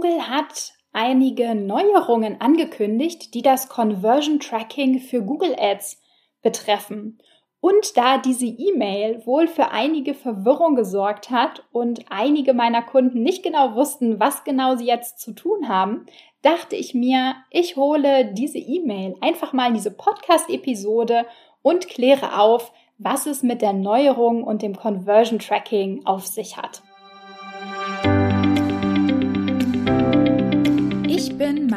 Google hat einige Neuerungen angekündigt, die das Conversion Tracking für Google Ads betreffen. Und da diese E-Mail wohl für einige Verwirrung gesorgt hat und einige meiner Kunden nicht genau wussten, was genau sie jetzt zu tun haben, dachte ich mir, ich hole diese E-Mail einfach mal in diese Podcast-Episode und kläre auf, was es mit der Neuerung und dem Conversion Tracking auf sich hat.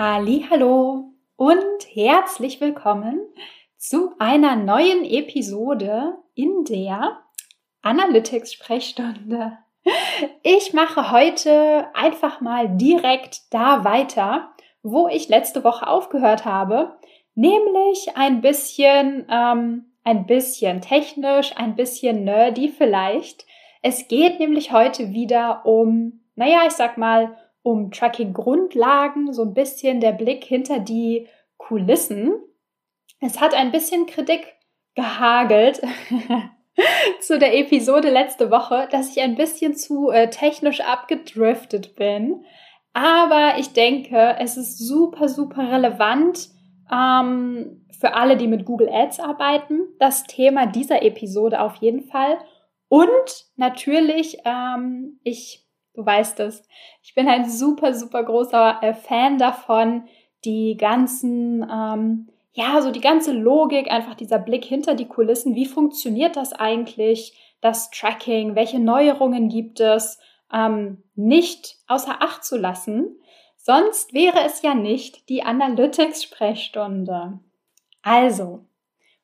Hallo und herzlich willkommen zu einer neuen Episode in der Analytics-Sprechstunde. Ich mache heute einfach mal direkt da weiter, wo ich letzte Woche aufgehört habe, nämlich ein bisschen, ähm, ein bisschen technisch, ein bisschen nerdy vielleicht. Es geht nämlich heute wieder um, naja, ich sag mal, um Tracking-Grundlagen, so ein bisschen der Blick hinter die Kulissen es hat ein bisschen Kritik gehagelt zu der Episode letzte Woche, dass ich ein bisschen zu äh, technisch abgedriftet bin. Aber ich denke, es ist super, super relevant ähm, für alle, die mit Google Ads arbeiten. Das Thema dieser Episode auf jeden Fall. Und natürlich, ähm, ich, du weißt es, ich bin ein super, super großer äh, Fan davon, die ganzen ähm, ja, so die ganze Logik, einfach dieser Blick hinter die Kulissen. Wie funktioniert das eigentlich? Das Tracking, welche Neuerungen gibt es? Ähm, nicht außer Acht zu lassen. Sonst wäre es ja nicht die Analytics-Sprechstunde. Also,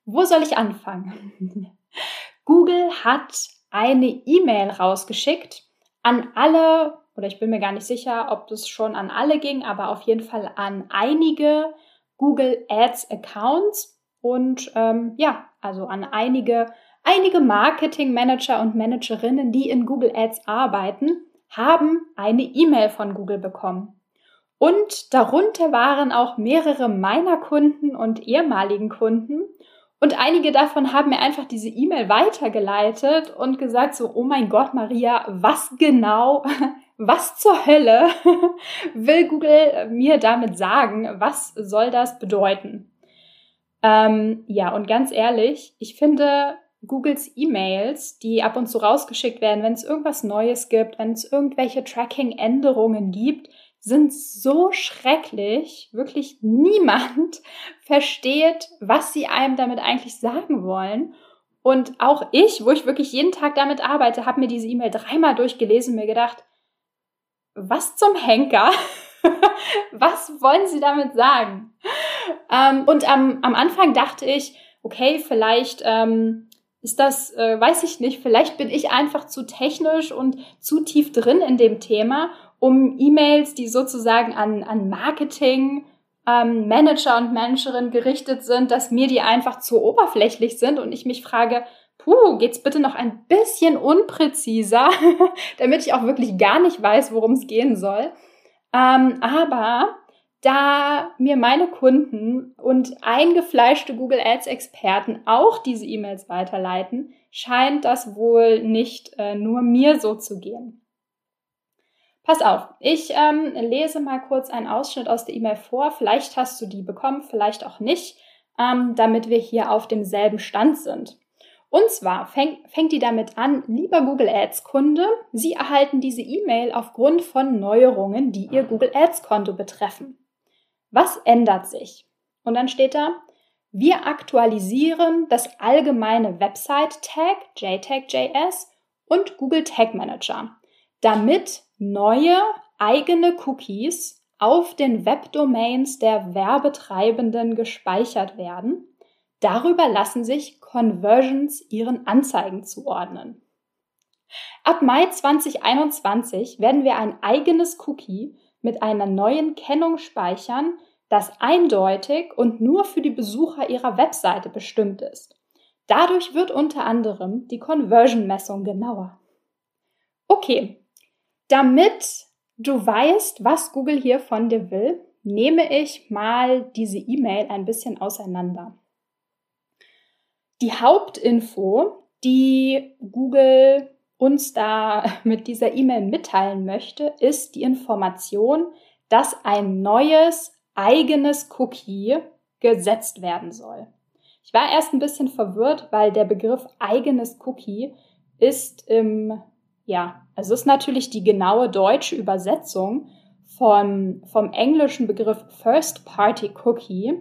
wo soll ich anfangen? Google hat eine E-Mail rausgeschickt an alle, oder ich bin mir gar nicht sicher, ob das schon an alle ging, aber auf jeden Fall an einige Google Ads Accounts und ähm, ja, also an einige, einige Marketing Manager und Managerinnen, die in Google Ads arbeiten, haben eine E-Mail von Google bekommen. Und darunter waren auch mehrere meiner Kunden und ehemaligen Kunden. Und einige davon haben mir einfach diese E-Mail weitergeleitet und gesagt so, oh mein Gott, Maria, was genau was zur Hölle will Google mir damit sagen? Was soll das bedeuten? Ähm, ja, und ganz ehrlich, ich finde Googles E-Mails, die ab und zu rausgeschickt werden, wenn es irgendwas Neues gibt, wenn es irgendwelche Tracking-Änderungen gibt, sind so schrecklich. Wirklich niemand versteht, was sie einem damit eigentlich sagen wollen. Und auch ich, wo ich wirklich jeden Tag damit arbeite, habe mir diese E-Mail dreimal durchgelesen und mir gedacht, was zum Henker? was wollen Sie damit sagen? Ähm, und am, am Anfang dachte ich, okay, vielleicht ähm, ist das, äh, weiß ich nicht, vielleicht bin ich einfach zu technisch und zu tief drin in dem Thema, um E-Mails, die sozusagen an, an Marketing, ähm, Manager und Managerinnen gerichtet sind, dass mir die einfach zu oberflächlich sind und ich mich frage, puh, geht's bitte noch ein bisschen unpräziser, damit ich auch wirklich gar nicht weiß, worum es gehen soll. Ähm, aber da mir meine Kunden und eingefleischte Google Ads Experten auch diese E-Mails weiterleiten, scheint das wohl nicht äh, nur mir so zu gehen. Pass auf, ich ähm, lese mal kurz einen Ausschnitt aus der E-Mail vor. Vielleicht hast du die bekommen, vielleicht auch nicht, ähm, damit wir hier auf demselben Stand sind. Und zwar fäng, fängt die damit an, lieber Google Ads Kunde, Sie erhalten diese E-Mail aufgrund von Neuerungen, die Ihr Google Ads Konto betreffen. Was ändert sich? Und dann steht da, wir aktualisieren das allgemeine Website Tag, JTAG.js und Google Tag Manager, damit neue eigene Cookies auf den Webdomains der Werbetreibenden gespeichert werden Darüber lassen sich Conversions ihren Anzeigen zuordnen. Ab Mai 2021 werden wir ein eigenes Cookie mit einer neuen Kennung speichern, das eindeutig und nur für die Besucher ihrer Webseite bestimmt ist. Dadurch wird unter anderem die Conversion-Messung genauer. Okay, damit du weißt, was Google hier von dir will, nehme ich mal diese E-Mail ein bisschen auseinander. Die Hauptinfo, die Google uns da mit dieser E-Mail mitteilen möchte, ist die Information, dass ein neues eigenes Cookie gesetzt werden soll. Ich war erst ein bisschen verwirrt, weil der Begriff eigenes Cookie ist im, ja, also ist natürlich die genaue deutsche Übersetzung von, vom englischen Begriff First Party Cookie.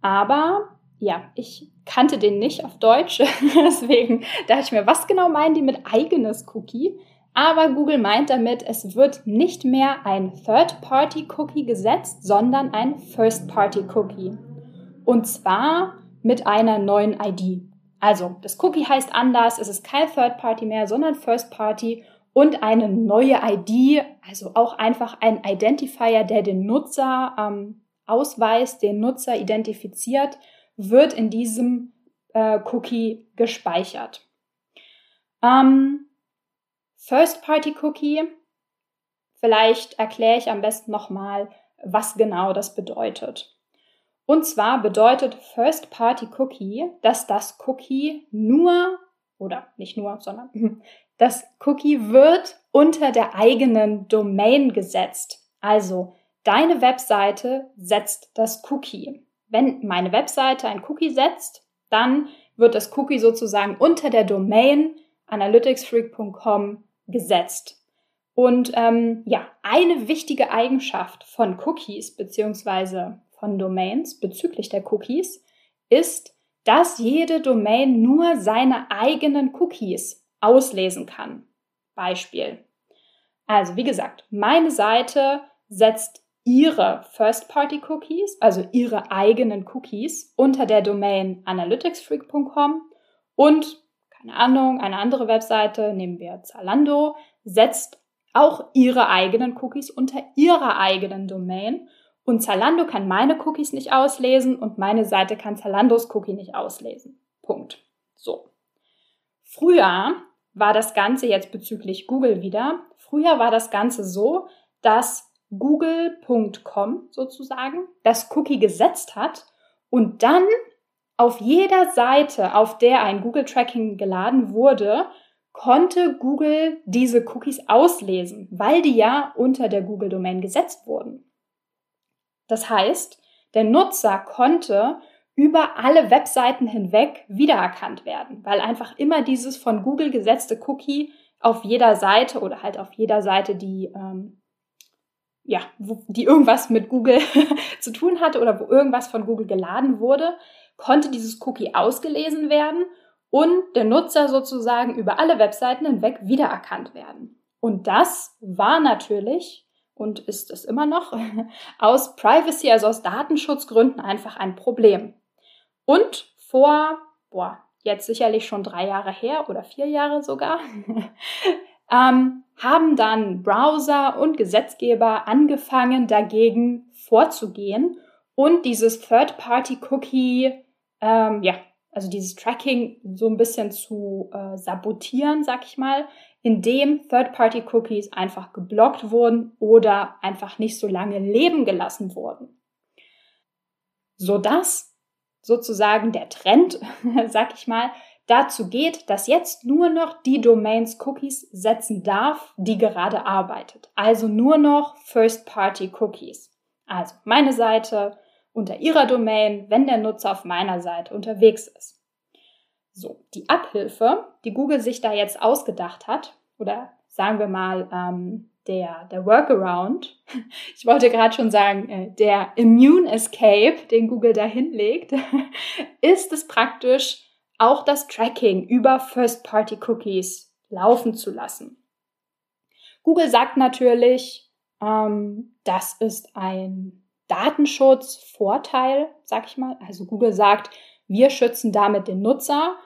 Aber ja, ich kannte den nicht auf Deutsch. Deswegen dachte ich mir, was genau meinen die mit eigenes Cookie? Aber Google meint damit, es wird nicht mehr ein Third-Party-Cookie gesetzt, sondern ein First-Party-Cookie. Und zwar mit einer neuen ID. Also, das Cookie heißt anders, es ist kein Third-Party mehr, sondern First-Party und eine neue ID, also auch einfach ein Identifier, der den Nutzer ähm, ausweist, den Nutzer identifiziert, wird in diesem äh, Cookie gespeichert. Ähm, First-Party-Cookie, vielleicht erkläre ich am besten nochmal, was genau das bedeutet. Und zwar bedeutet First-Party-Cookie, dass das Cookie nur, oder nicht nur, sondern das Cookie wird unter der eigenen Domain gesetzt. Also deine Webseite setzt das Cookie. Wenn meine Webseite ein Cookie setzt, dann wird das Cookie sozusagen unter der Domain analyticsfreak.com gesetzt. Und ähm, ja, eine wichtige Eigenschaft von Cookies beziehungsweise von Domains bezüglich der Cookies ist, dass jede Domain nur seine eigenen Cookies auslesen kann. Beispiel. Also wie gesagt, meine Seite setzt ihre First-Party-Cookies, also ihre eigenen Cookies, unter der Domain analyticsfreak.com und, keine Ahnung, eine andere Webseite, nehmen wir Zalando, setzt auch ihre eigenen Cookies unter ihrer eigenen Domain und Zalando kann meine Cookies nicht auslesen und meine Seite kann Zalandos Cookie nicht auslesen. Punkt. So. Früher war das Ganze jetzt bezüglich Google wieder. Früher war das Ganze so, dass google.com sozusagen das Cookie gesetzt hat und dann auf jeder Seite, auf der ein Google-Tracking geladen wurde, konnte Google diese Cookies auslesen, weil die ja unter der Google-Domain gesetzt wurden. Das heißt, der Nutzer konnte über alle Webseiten hinweg wiedererkannt werden, weil einfach immer dieses von Google gesetzte Cookie auf jeder Seite oder halt auf jeder Seite, die ähm, ja, die irgendwas mit Google zu tun hatte oder wo irgendwas von Google geladen wurde, konnte dieses Cookie ausgelesen werden und der Nutzer sozusagen über alle Webseiten hinweg wiedererkannt werden. Und das war natürlich und ist es immer noch aus Privacy, also aus Datenschutzgründen einfach ein Problem. Und vor, boah, jetzt sicherlich schon drei Jahre her oder vier Jahre sogar, ähm, haben dann Browser und Gesetzgeber angefangen, dagegen vorzugehen und dieses Third-Party-Cookie, ähm, ja, also dieses Tracking so ein bisschen zu äh, sabotieren, sag ich mal, indem Third-Party-Cookies einfach geblockt wurden oder einfach nicht so lange leben gelassen wurden. Sodass sozusagen der Trend, sag ich mal, dazu geht, dass jetzt nur noch die Domains Cookies setzen darf, die gerade arbeitet. Also nur noch First-Party-Cookies. Also meine Seite unter ihrer Domain, wenn der Nutzer auf meiner Seite unterwegs ist. So, die Abhilfe, die Google sich da jetzt ausgedacht hat, oder sagen wir mal ähm, der, der Workaround, ich wollte gerade schon sagen, äh, der Immune Escape, den Google da hinlegt, ist es praktisch, auch das Tracking über First-Party-Cookies laufen zu lassen. Google sagt natürlich, ähm, das ist ein Datenschutzvorteil, sag ich mal. Also Google sagt, wir schützen damit den Nutzer,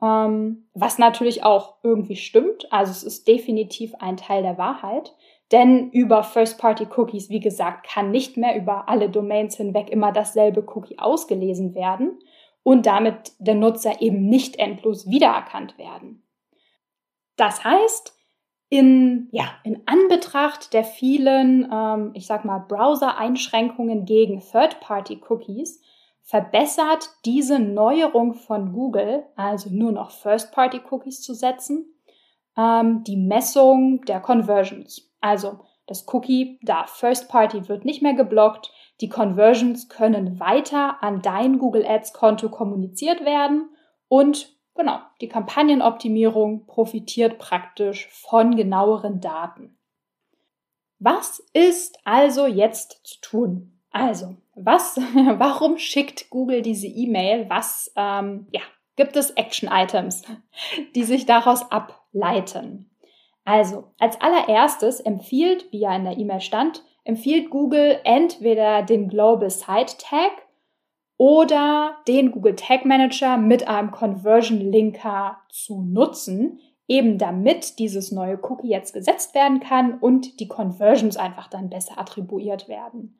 ähm, was natürlich auch irgendwie stimmt. Also es ist definitiv ein Teil der Wahrheit. Denn über First-Party-Cookies, wie gesagt, kann nicht mehr über alle Domains hinweg immer dasselbe Cookie ausgelesen werden und damit der Nutzer eben nicht endlos wiedererkannt werden. Das heißt, in, ja, in Anbetracht der vielen, ähm, ich sag mal, Browser-Einschränkungen gegen Third-Party-Cookies verbessert diese Neuerung von Google, also nur noch First-Party-Cookies zu setzen, ähm, die Messung der Conversions. Also das Cookie da First Party wird nicht mehr geblockt. Die Conversions können weiter an dein Google Ads Konto kommuniziert werden und genau, die Kampagnenoptimierung profitiert praktisch von genaueren Daten. Was ist also jetzt zu tun? Also, was, warum schickt Google diese E-Mail? Was, ähm, ja, gibt es Action-Items, die sich daraus ableiten? Also, als allererstes empfiehlt, wie ja in der E-Mail stand, empfiehlt Google entweder den Global Site Tag oder den Google Tag Manager mit einem Conversion Linker zu nutzen, eben damit dieses neue Cookie jetzt gesetzt werden kann und die Conversions einfach dann besser attribuiert werden.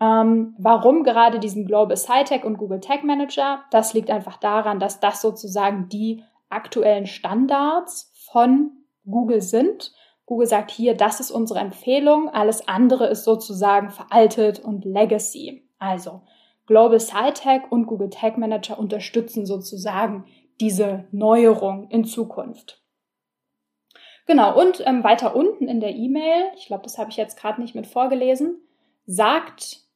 Ähm, warum gerade diesen Global Tag und Google Tag Manager? Das liegt einfach daran, dass das sozusagen die aktuellen Standards von Google sind. Google sagt hier, das ist unsere Empfehlung, alles andere ist sozusagen veraltet und Legacy. Also Global Tag und Google Tag Manager unterstützen sozusagen diese Neuerung in Zukunft. Genau, und ähm, weiter unten in der E-Mail, ich glaube, das habe ich jetzt gerade nicht mit vorgelesen, sagt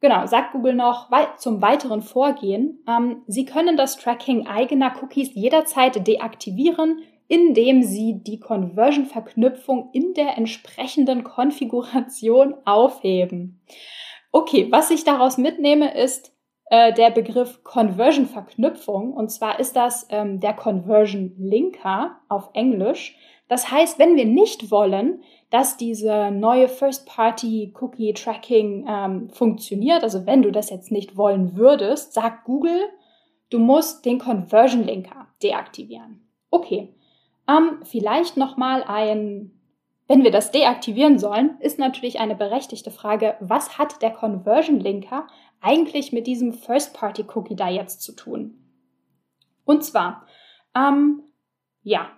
Genau, sagt Google noch zum weiteren Vorgehen. Ähm, Sie können das Tracking eigener Cookies jederzeit deaktivieren, indem Sie die Conversion-Verknüpfung in der entsprechenden Konfiguration aufheben. Okay, was ich daraus mitnehme, ist äh, der Begriff Conversion-Verknüpfung. Und zwar ist das ähm, der Conversion-Linker auf Englisch. Das heißt, wenn wir nicht wollen, dass diese neue First-Party-Cookie-Tracking ähm, funktioniert, also wenn du das jetzt nicht wollen würdest, sagt Google, du musst den Conversion-Linker deaktivieren. Okay, ähm, vielleicht nochmal ein, wenn wir das deaktivieren sollen, ist natürlich eine berechtigte Frage, was hat der Conversion-Linker eigentlich mit diesem First-Party-Cookie da jetzt zu tun? Und zwar, ähm, ja,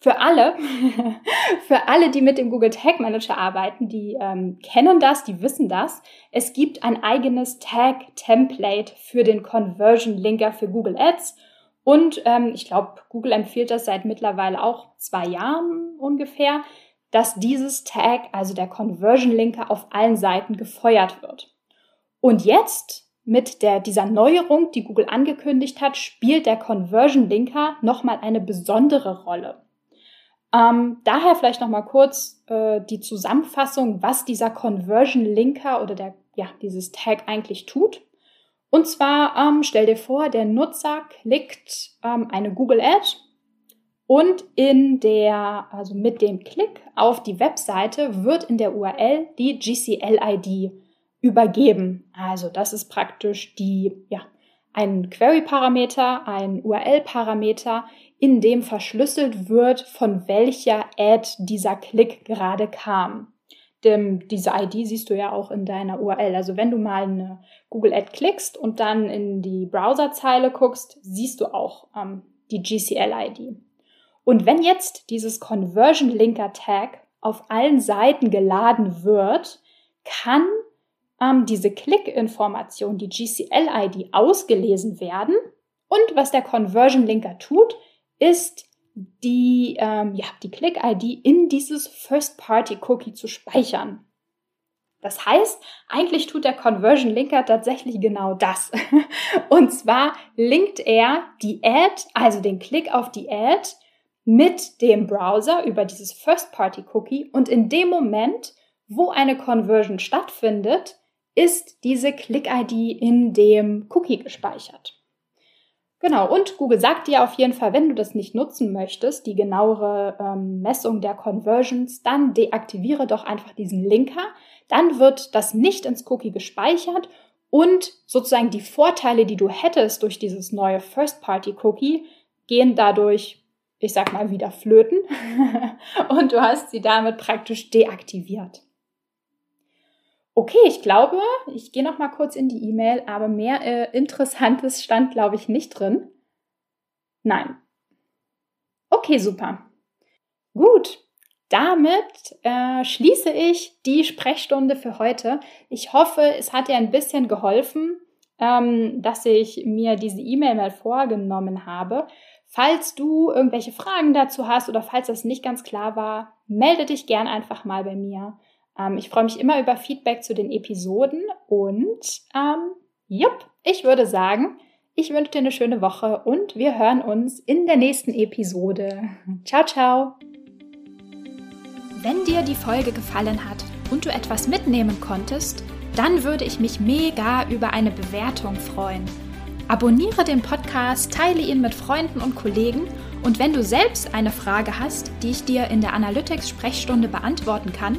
für alle, für alle, die mit dem Google Tag Manager arbeiten, die ähm, kennen das, die wissen das. Es gibt ein eigenes Tag Template für den Conversion Linker für Google Ads. Und ähm, ich glaube, Google empfiehlt das seit mittlerweile auch zwei Jahren ungefähr, dass dieses Tag, also der Conversion Linker, auf allen Seiten gefeuert wird. Und jetzt mit der, dieser Neuerung, die Google angekündigt hat, spielt der Conversion Linker nochmal eine besondere Rolle. Ähm, daher vielleicht noch mal kurz äh, die Zusammenfassung, was dieser Conversion Linker oder der, ja, dieses Tag eigentlich tut. Und zwar ähm, stell dir vor, der Nutzer klickt ähm, eine Google Ad und in der, also mit dem Klick auf die Webseite wird in der URL die GCL-ID übergeben. Also das ist praktisch die, ja, ein Query-Parameter, ein URL-Parameter, in dem verschlüsselt wird, von welcher Ad dieser Klick gerade kam. Denn diese ID siehst du ja auch in deiner URL. Also wenn du mal eine Google Ad klickst und dann in die Browserzeile guckst, siehst du auch ähm, die GCL-ID. Und wenn jetzt dieses Conversion Linker Tag auf allen Seiten geladen wird, kann ähm, diese Klick-Information, die GCL-ID, ausgelesen werden. Und was der Conversion Linker tut, ist die, ähm, ja, die Click-ID in dieses First-Party-Cookie zu speichern. Das heißt, eigentlich tut der Conversion Linker tatsächlich genau das. Und zwar linkt er die Ad, also den Klick auf die Ad, mit dem Browser über dieses First-Party-Cookie und in dem Moment, wo eine Conversion stattfindet, ist diese Click-ID in dem Cookie gespeichert. Genau, und Google sagt dir auf jeden Fall, wenn du das nicht nutzen möchtest, die genauere ähm, Messung der Conversions, dann deaktiviere doch einfach diesen Linker. Dann wird das nicht ins Cookie gespeichert und sozusagen die Vorteile, die du hättest durch dieses neue First-Party-Cookie, gehen dadurch ich sag mal, wieder flöten und du hast sie damit praktisch deaktiviert. Okay, ich glaube, ich gehe noch mal kurz in die E-Mail, aber mehr äh, Interessantes stand, glaube ich, nicht drin. Nein. Okay, super. Gut, damit äh, schließe ich die Sprechstunde für heute. Ich hoffe, es hat dir ein bisschen geholfen, ähm, dass ich mir diese E-Mail mal vorgenommen habe. Falls du irgendwelche Fragen dazu hast oder falls das nicht ganz klar war, melde dich gern einfach mal bei mir. Ähm, ich freue mich immer über Feedback zu den Episoden und ähm, jupp, ich würde sagen, ich wünsche dir eine schöne Woche und wir hören uns in der nächsten Episode. Ciao, ciao. Wenn dir die Folge gefallen hat und du etwas mitnehmen konntest, dann würde ich mich mega über eine Bewertung freuen. Abonniere den Podcast, teile ihn mit Freunden und Kollegen und wenn du selbst eine Frage hast, die ich dir in der Analytics-Sprechstunde beantworten kann,